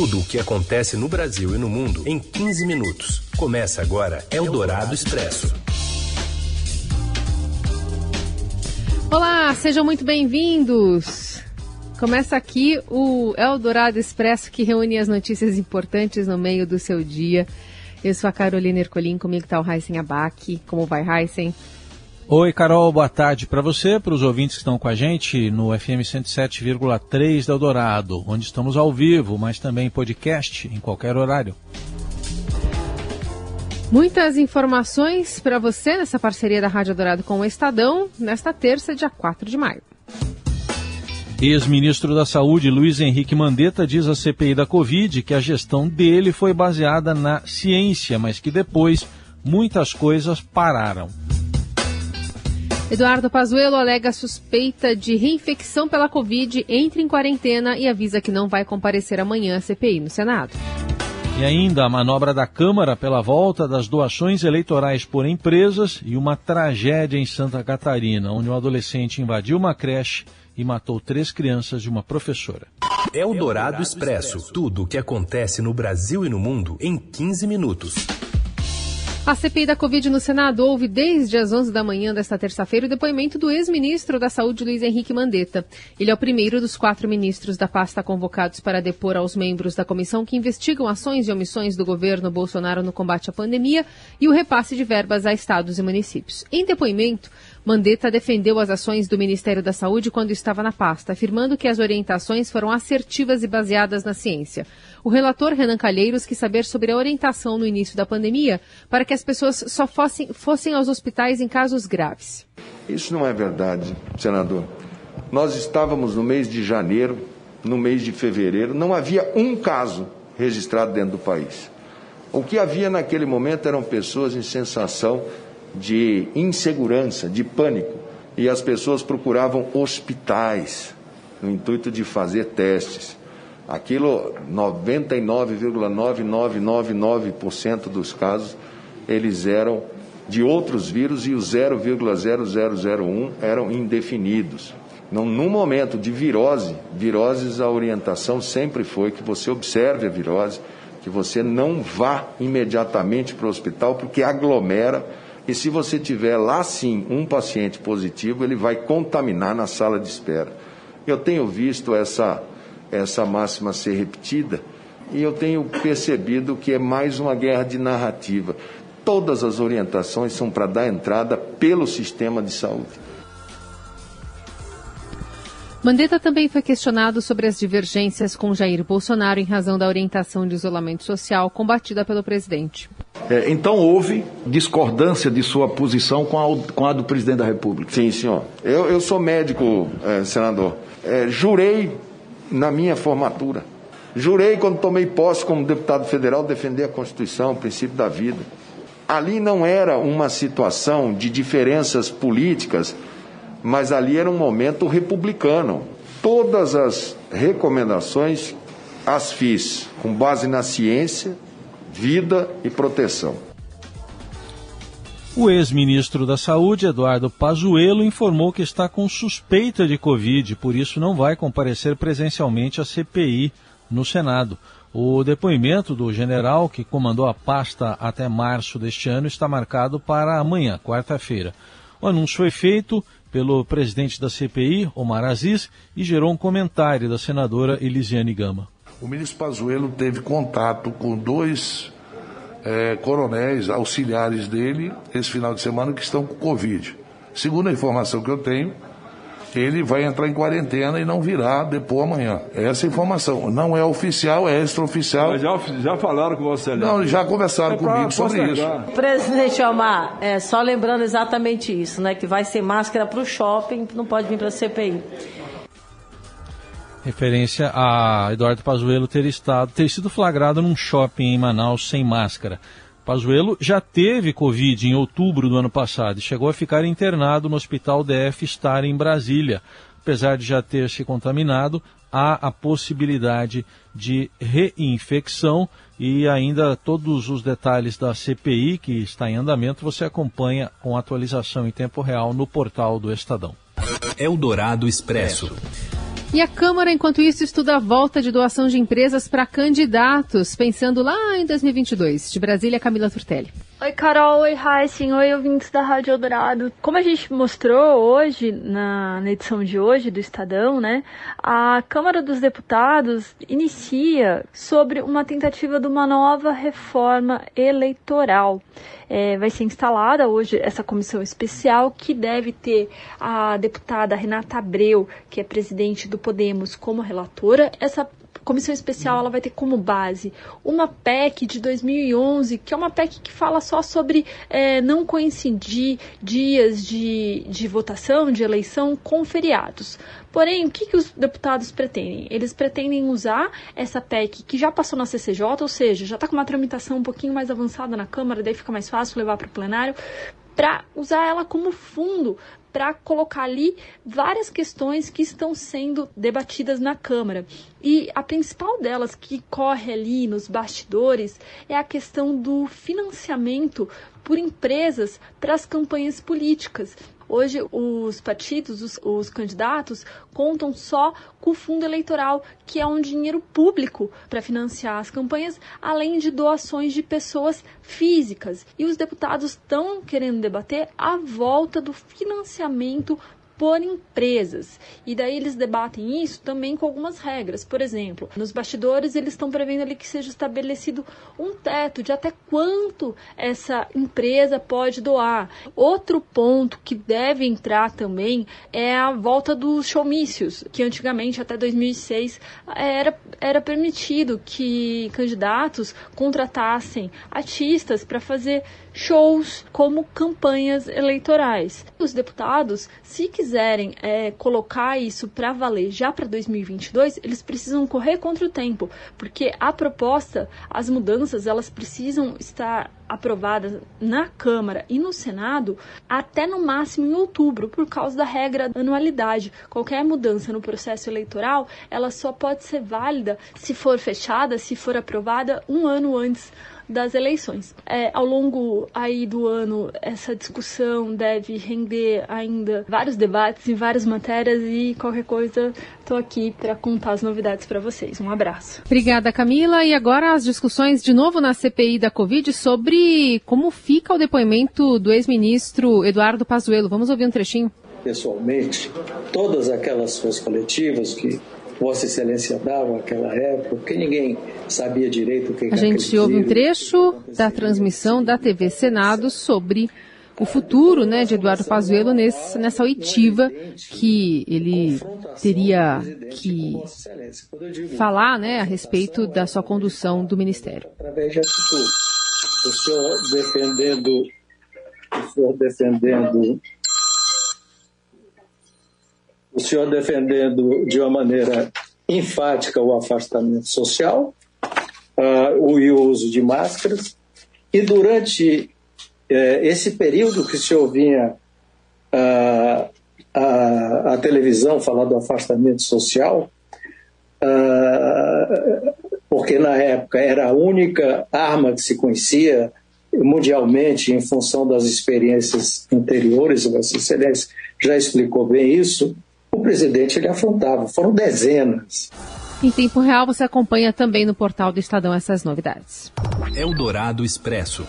Tudo o que acontece no Brasil e no mundo em 15 minutos. Começa agora Eldorado Expresso. Olá, sejam muito bem-vindos. Começa aqui o Eldorado Expresso que reúne as notícias importantes no meio do seu dia. Eu sou a Carolina Ercolim, comigo está o Heisen Abac. Como vai, Heisen? Oi, Carol, boa tarde para você, para os ouvintes que estão com a gente no FM 107,3 da Eldorado, onde estamos ao vivo, mas também em podcast em qualquer horário. Muitas informações para você nessa parceria da Rádio Dourado com o Estadão, nesta terça, dia 4 de maio. Ex-ministro da Saúde Luiz Henrique Mandetta diz à CPI da Covid que a gestão dele foi baseada na ciência, mas que depois muitas coisas pararam. Eduardo Pazuello alega suspeita de reinfecção pela Covid, entra em quarentena e avisa que não vai comparecer amanhã à CPI no Senado. E ainda a manobra da Câmara pela volta das doações eleitorais por empresas e uma tragédia em Santa Catarina, onde um adolescente invadiu uma creche e matou três crianças e uma professora. É o Dourado Expresso. Tudo o que acontece no Brasil e no mundo em 15 minutos. A CPI da Covid no Senado houve desde as 11 da manhã desta terça-feira o depoimento do ex-ministro da Saúde, Luiz Henrique Mandetta. Ele é o primeiro dos quatro ministros da pasta convocados para depor aos membros da comissão que investigam ações e omissões do governo Bolsonaro no combate à pandemia e o repasse de verbas a estados e municípios. Em depoimento, Mandetta defendeu as ações do Ministério da Saúde quando estava na pasta, afirmando que as orientações foram assertivas e baseadas na ciência. O relator Renan Calheiros quis saber sobre a orientação no início da pandemia para que as pessoas só fossem, fossem aos hospitais em casos graves. Isso não é verdade, senador. Nós estávamos no mês de janeiro, no mês de fevereiro, não havia um caso registrado dentro do país. O que havia naquele momento eram pessoas em sensação de insegurança, de pânico, e as pessoas procuravam hospitais no intuito de fazer testes. Aquilo, 99,9999% dos casos, eles eram de outros vírus e os 0,0001 eram indefinidos. Não, num momento de virose, viroses, a orientação sempre foi que você observe a virose, que você não vá imediatamente para o hospital, porque aglomera e se você tiver lá sim um paciente positivo, ele vai contaminar na sala de espera. Eu tenho visto essa, essa máxima ser repetida e eu tenho percebido que é mais uma guerra de narrativa. Todas as orientações são para dar entrada pelo sistema de saúde. Mandetta também foi questionado sobre as divergências com Jair Bolsonaro em razão da orientação de isolamento social combatida pelo presidente. É, então houve discordância de sua posição com a, com a, do presidente da República? Sim, senhor. Eu, eu sou médico, é, senador. É, jurei na minha formatura. Jurei quando tomei posse como deputado federal defender a Constituição, o princípio da vida. Ali não era uma situação de diferenças políticas mas ali era um momento republicano. Todas as recomendações as fiz com base na ciência, vida e proteção. O ex-ministro da Saúde, Eduardo Pazuello, informou que está com suspeita de Covid, por isso não vai comparecer presencialmente à CPI no Senado. O depoimento do general, que comandou a pasta até março deste ano, está marcado para amanhã, quarta-feira. O anúncio foi feito pelo presidente da CPI, Omar Aziz, e gerou um comentário da senadora Elisiane Gama. O ministro Pazuello teve contato com dois é, coronéis auxiliares dele esse final de semana que estão com Covid. Segundo a informação que eu tenho, ele vai entrar em quarentena e não virá depois amanhã. Essa informação não é oficial, é extraoficial. Mas já, já falaram com você, né? Não, já conversaram é comigo sobre isso. Presidente Omar, é, só lembrando exatamente isso, né? Que vai ser máscara para o shopping, não pode vir para a CPI. Referência a Eduardo Pazuello ter estado, ter sido flagrado num shopping em Manaus sem máscara. Pazuello já teve Covid em outubro do ano passado e chegou a ficar internado no Hospital DF Star em Brasília. Apesar de já ter se contaminado, há a possibilidade de reinfecção e ainda todos os detalhes da CPI que está em andamento você acompanha com atualização em tempo real no portal do Estadão. Eldorado Expresso. E a Câmara, enquanto isso, estuda a volta de doação de empresas para candidatos, pensando lá em 2022. De Brasília, Camila Turtelli. Oi, Carol. Oi, Heissing. Oi, ouvintes da Rádio Eldorado. Como a gente mostrou hoje, na, na, edição de hoje do Estadão, né? A Câmara dos Deputados inicia sobre uma tentativa de uma nova reforma eleitoral. É, vai ser instalada hoje essa comissão especial que deve ter a deputada Renata Abreu, que é presidente do Podemos, como relatora. Essa comissão especial ela vai ter como base uma PEC de 2011, que é uma PEC que fala só sobre é, não coincidir dias de, de votação, de eleição, com feriados. Porém, o que, que os deputados pretendem? Eles pretendem usar essa PEC que já passou na CCJ, ou seja, já está com uma tramitação um pouquinho mais avançada na Câmara, daí fica mais fácil levar para o plenário, para usar ela como fundo para colocar ali várias questões que estão sendo debatidas na Câmara. E a principal delas que corre ali nos bastidores é a questão do financiamento por empresas para as campanhas políticas. Hoje, os partidos, os, os, candidatos, contam só com o fundo eleitoral, que é um dinheiro público para financiar as campanhas, além de doações de pessoas físicas. E os deputados estão querendo debater a volta do financiamento por empresas. E daí eles debatem isso também com algumas regras. Por exemplo, nos bastidores eles estão prevendo ali que seja estabelecido um teto de até quanto essa empresa pode doar. Outro ponto que deve entrar também é a volta dos showmícios, que antigamente, até 2006, era, era permitido que candidatos contratassem artistas para fazer shows como campanhas eleitorais. Os deputados, se quiserem é, colocar isso para valer já para 2022, eles precisam correr contra o tempo, porque a proposta, as mudanças, elas precisam estar aprovadas na Câmara e no Senado até no máximo em outubro, por causa da regra da anualidade. Qualquer mudança no processo eleitoral, ela só pode ser válida se for fechada, se for aprovada um ano antes das eleições. É, ao longo aí do ano, essa discussão deve render ainda vários debates em várias matérias e qualquer coisa, estou aqui para contar as novidades para vocês. Um abraço. Obrigada, Camila. E agora as discussões de novo na CPI da Covid sobre como fica o depoimento do ex-ministro Eduardo Pazuello. Vamos ouvir um trechinho. Pessoalmente, todas aquelas suas coletivas que Vossa Excelência dava naquela época, porque ninguém sabia direito o que A gente ouve um trecho da transmissão da TV Senado sobre o futuro né, de Eduardo Pazuello nesse, nessa oitiva que ele teria que falar né, a respeito da sua condução do Ministério. Através de atitude. O senhor defendendo, o senhor defendendo o senhor defendendo de uma maneira enfática o afastamento social uh, o uso de máscaras, e durante uh, esse período que o senhor vinha uh, a, televisão falar do afastamento social, ah, porque na época era a única arma que se conhecia mundialmente em função das experiências anteriores, Vossa Excelência já explicou bem isso, o presidente ele afrontava. Foram dezenas. Em tempo real, você acompanha também no portal do Estadão essas novidades. Eldorado Expresso.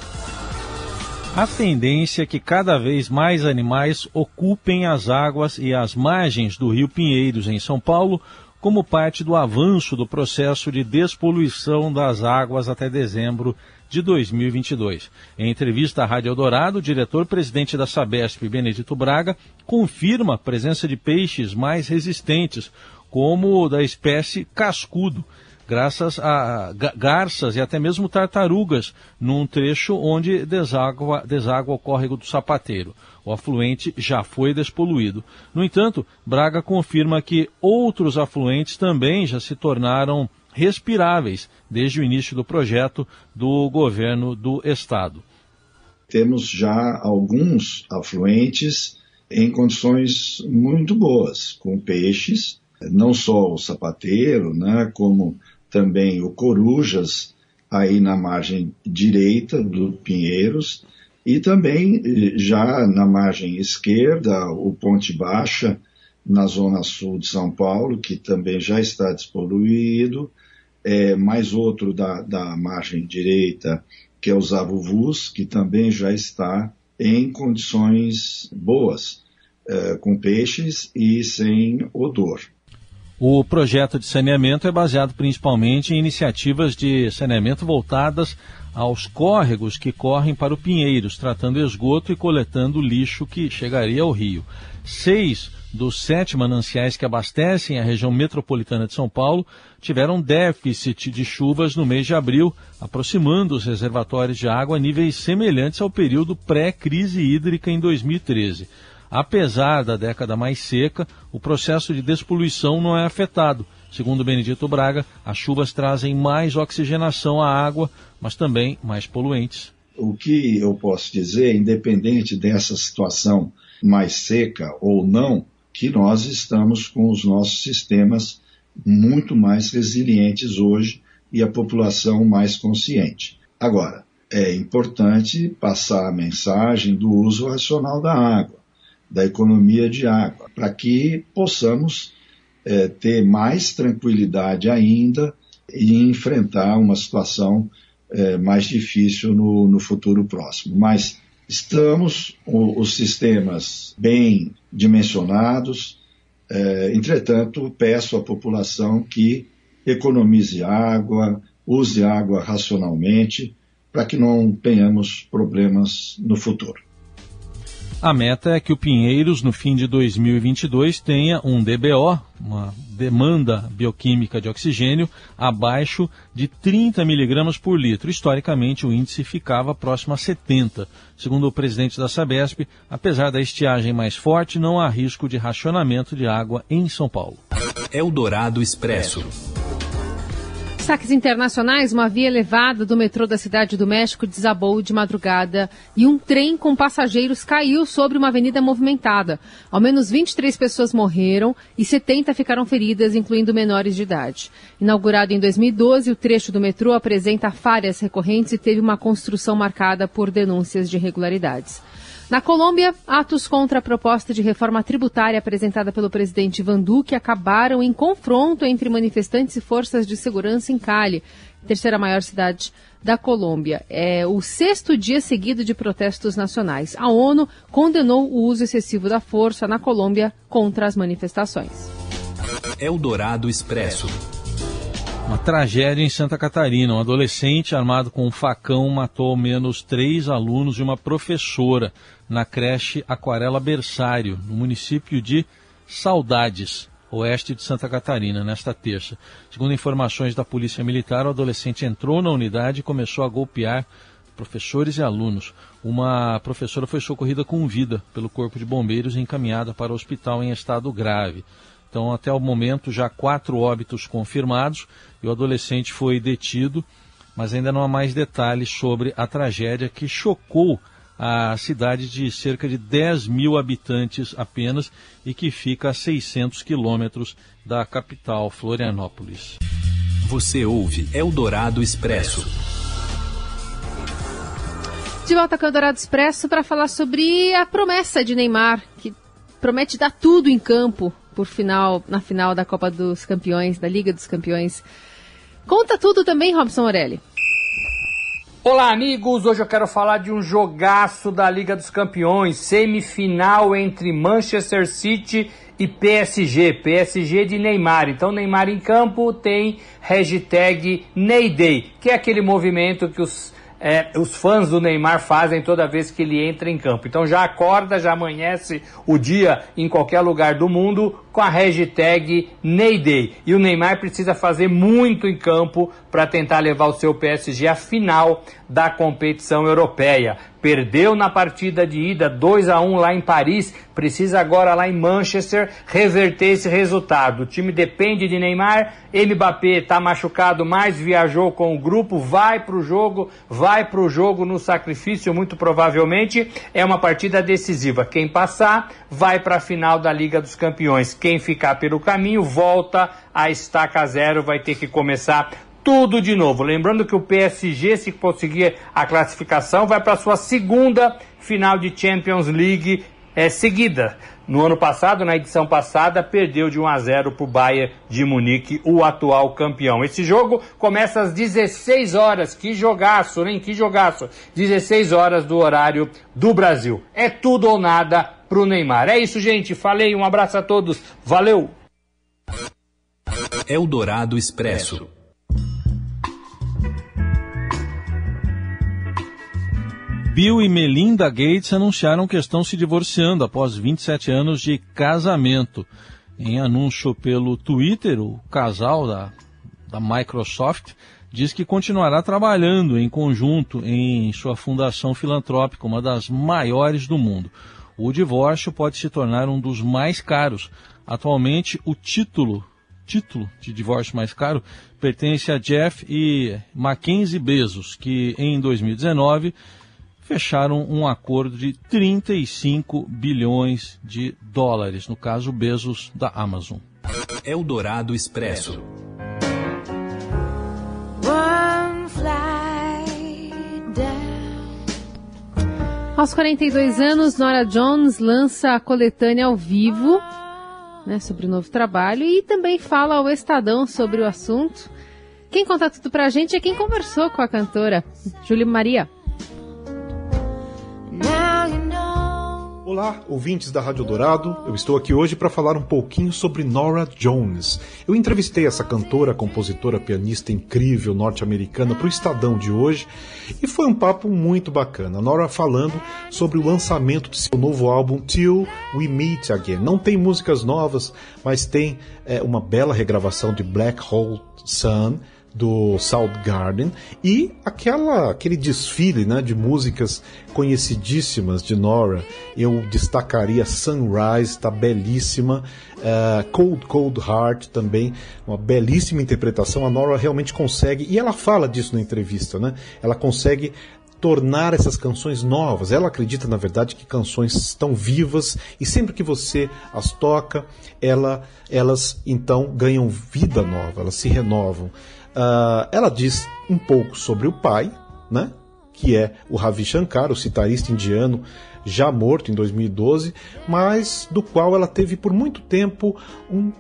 A tendência é que cada vez mais animais ocupem as águas e as margens do Rio Pinheiros, em São Paulo, como parte do avanço do processo de despoluição das águas até dezembro de 2022. Em entrevista à Rádio Eldorado, o diretor-presidente da Sabesp, Benedito Braga, confirma a presença de peixes mais resistentes, como o da espécie cascudo, graças a garças e até mesmo tartarugas, num trecho onde deságua, deságua o córrego do Sapateiro. O afluente já foi despoluído. No entanto, Braga confirma que outros afluentes também já se tornaram respiráveis desde o início do projeto do governo do estado. Temos já alguns afluentes em condições muito boas, com peixes, não só o sapateiro, né, como também o corujas, aí na margem direita do Pinheiros, e também já na margem esquerda, o Ponte Baixa, na zona sul de São Paulo, que também já está despoluído, é, mais outro da, da margem direita, que é o Zavuvus, que também já está em condições boas, é, com peixes e sem odor. O projeto de saneamento é baseado principalmente em iniciativas de saneamento voltadas aos córregos que correm para o Pinheiros, tratando esgoto e coletando lixo que chegaria ao rio. Seis dos sete mananciais que abastecem a região metropolitana de São Paulo tiveram déficit de chuvas no mês de abril, aproximando os reservatórios de água a níveis semelhantes ao período pré-crise hídrica em 2013. Apesar da década mais seca, o processo de despoluição não é afetado. Segundo Benedito Braga, as chuvas trazem mais oxigenação à água, mas também mais poluentes. O que eu posso dizer, independente dessa situação mais seca ou não, que nós estamos com os nossos sistemas muito mais resilientes hoje e a população mais consciente. Agora, é importante passar a mensagem do uso racional da água, da economia de água, para que possamos é, ter mais tranquilidade ainda e enfrentar uma situação é, mais difícil no, no futuro próximo. Mas Estamos o, os sistemas bem dimensionados, é, entretanto, peço à população que economize água, use água racionalmente, para que não tenhamos problemas no futuro. A meta é que o Pinheiros, no fim de 2022, tenha um DBO, uma demanda bioquímica de oxigênio, abaixo de 30 miligramas por litro. Historicamente, o índice ficava próximo a 70. Segundo o presidente da Sabesp, apesar da estiagem mais forte, não há risco de racionamento de água em São Paulo. Eldorado Expresso. Saques internacionais, uma via elevada do metrô da Cidade do México desabou de madrugada e um trem com passageiros caiu sobre uma avenida movimentada. Ao menos 23 pessoas morreram e 70 ficaram feridas, incluindo menores de idade. Inaugurado em 2012, o trecho do metrô apresenta falhas recorrentes e teve uma construção marcada por denúncias de irregularidades. Na Colômbia, atos contra a proposta de reforma tributária apresentada pelo presidente Ivan Duque acabaram em confronto entre manifestantes e forças de segurança em Cali, terceira maior cidade da Colômbia. É o sexto dia seguido de protestos nacionais. A ONU condenou o uso excessivo da força na Colômbia contra as manifestações. Eldorado Expresso. Uma tragédia em Santa Catarina. Um adolescente armado com um facão matou ao menos três alunos e uma professora na creche Aquarela Berçário, no município de Saudades, oeste de Santa Catarina, nesta terça. Segundo informações da Polícia Militar, o adolescente entrou na unidade e começou a golpear professores e alunos. Uma professora foi socorrida com vida pelo Corpo de Bombeiros e encaminhada para o hospital em estado grave. Então, até o momento, já quatro óbitos confirmados e o adolescente foi detido, mas ainda não há mais detalhes sobre a tragédia que chocou a cidade de cerca de 10 mil habitantes apenas e que fica a 600 quilômetros da capital, Florianópolis. Você ouve Eldorado Expresso. De volta com o Eldorado Expresso para falar sobre a promessa de Neymar, que promete dar tudo em campo por final, na final da Copa dos Campeões, da Liga dos Campeões. Conta tudo também, Robson Morelli. Olá, amigos! Hoje eu quero falar de um jogaço da Liga dos Campeões, semifinal entre Manchester City e PSG, PSG de Neymar. Então, Neymar em campo tem hashtag Neyday, que é aquele movimento que os é, os fãs do Neymar fazem toda vez que ele entra em campo. Então já acorda, já amanhece o dia em qualquer lugar do mundo com a hashtag Neyday. E o Neymar precisa fazer muito em campo para tentar levar o seu PSG à final da competição europeia. Perdeu na partida de ida 2 a 1 lá em Paris, precisa agora lá em Manchester reverter esse resultado. O time depende de Neymar, Mbappé está machucado, mas viajou com o grupo, vai para o jogo, vai para o jogo no sacrifício, muito provavelmente. É uma partida decisiva. Quem passar vai para a final da Liga dos Campeões. Quem ficar pelo caminho volta a estaca zero, vai ter que começar tudo de novo. Lembrando que o PSG, se conseguir a classificação, vai para sua segunda final de Champions League é, seguida. No ano passado, na edição passada, perdeu de 1 a 0 para o Bayern de Munique, o atual campeão. Esse jogo começa às 16 horas. Que jogaço, hein? Que jogaço. 16 horas do horário do Brasil. É tudo ou nada para o Neymar. É isso, gente. Falei, um abraço a todos. Valeu! Eldorado Expresso. Bill e Melinda Gates anunciaram que estão se divorciando após 27 anos de casamento. Em anúncio pelo Twitter, o casal da, da Microsoft diz que continuará trabalhando em conjunto em sua fundação filantrópica, uma das maiores do mundo. O divórcio pode se tornar um dos mais caros. Atualmente, o título título de divórcio mais caro pertence a Jeff e Mackenzie Bezos, que em 2019 fecharam um acordo de 35 bilhões de dólares, no caso Bezos da Amazon. Eldorado Expresso. Aos 42 anos, Nora Jones lança a coletânea ao vivo né, sobre o novo trabalho e também fala ao Estadão sobre o assunto. Quem conta tudo pra gente é quem conversou com a cantora, Júlia Maria. Olá, ouvintes da Rádio Dourado. Eu estou aqui hoje para falar um pouquinho sobre Nora Jones. Eu entrevistei essa cantora, compositora, pianista incrível norte-americana para o Estadão de hoje e foi um papo muito bacana. Nora falando sobre o lançamento de seu novo álbum Till We Meet Again. Não tem músicas novas, mas tem é, uma bela regravação de Black Hole Sun do Soundgarden e aquela aquele desfile né, de músicas conhecidíssimas de Nora. Eu destacaria Sunrise, está belíssima. Uh, Cold Cold Heart também, uma belíssima interpretação. A Nora realmente consegue, e ela fala disso na entrevista, né? Ela consegue tornar essas canções novas. Ela acredita, na verdade, que canções estão vivas e sempre que você as toca, ela, elas então ganham vida nova, elas se renovam. Uh, ela diz um pouco sobre o pai, né? Que é o Ravi Shankar, o citarista indiano, já morto em 2012, mas do qual ela teve por muito tempo um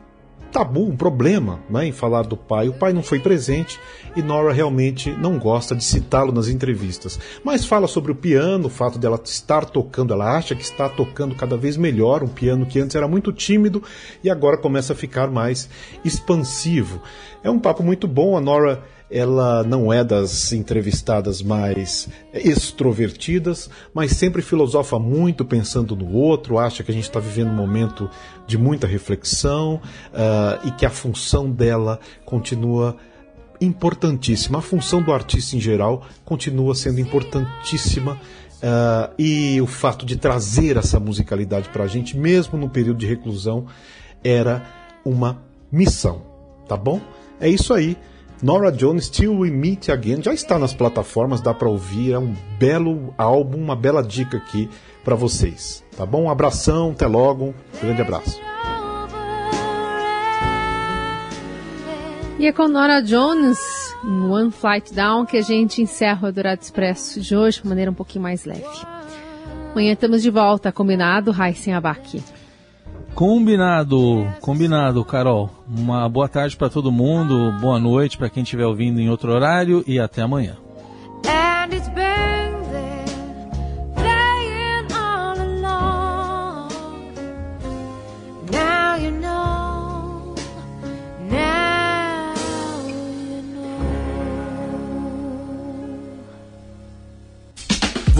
tabu, um problema né, em falar do pai. O pai não foi presente e Nora realmente não gosta de citá-lo nas entrevistas. Mas fala sobre o piano, o fato dela estar tocando, ela acha que está tocando cada vez melhor, um piano que antes era muito tímido e agora começa a ficar mais expansivo. É um papo muito bom, a Nora ela não é das entrevistadas mais extrovertidas, mas sempre filosofa muito pensando no outro, acha que a gente está vivendo um momento de muita reflexão uh, e que a função dela continua importantíssima. A função do artista em geral continua sendo importantíssima. Uh, e o fato de trazer essa musicalidade para a gente, mesmo no período de reclusão, era uma missão, tá bom? É isso aí. Nora Jones, Till We Meet Again, já está nas plataformas, dá para ouvir, é um belo álbum, uma bela dica aqui para vocês, tá bom? Um abração, até logo, um grande abraço. E é com Nora Jones, One Flight Down, que a gente encerra o Dourado Expresso de hoje de maneira um pouquinho mais leve. Amanhã estamos de volta, combinado, Raíssen Abac. Combinado, combinado, Carol. Uma boa tarde para todo mundo, boa noite para quem estiver ouvindo em outro horário e até amanhã.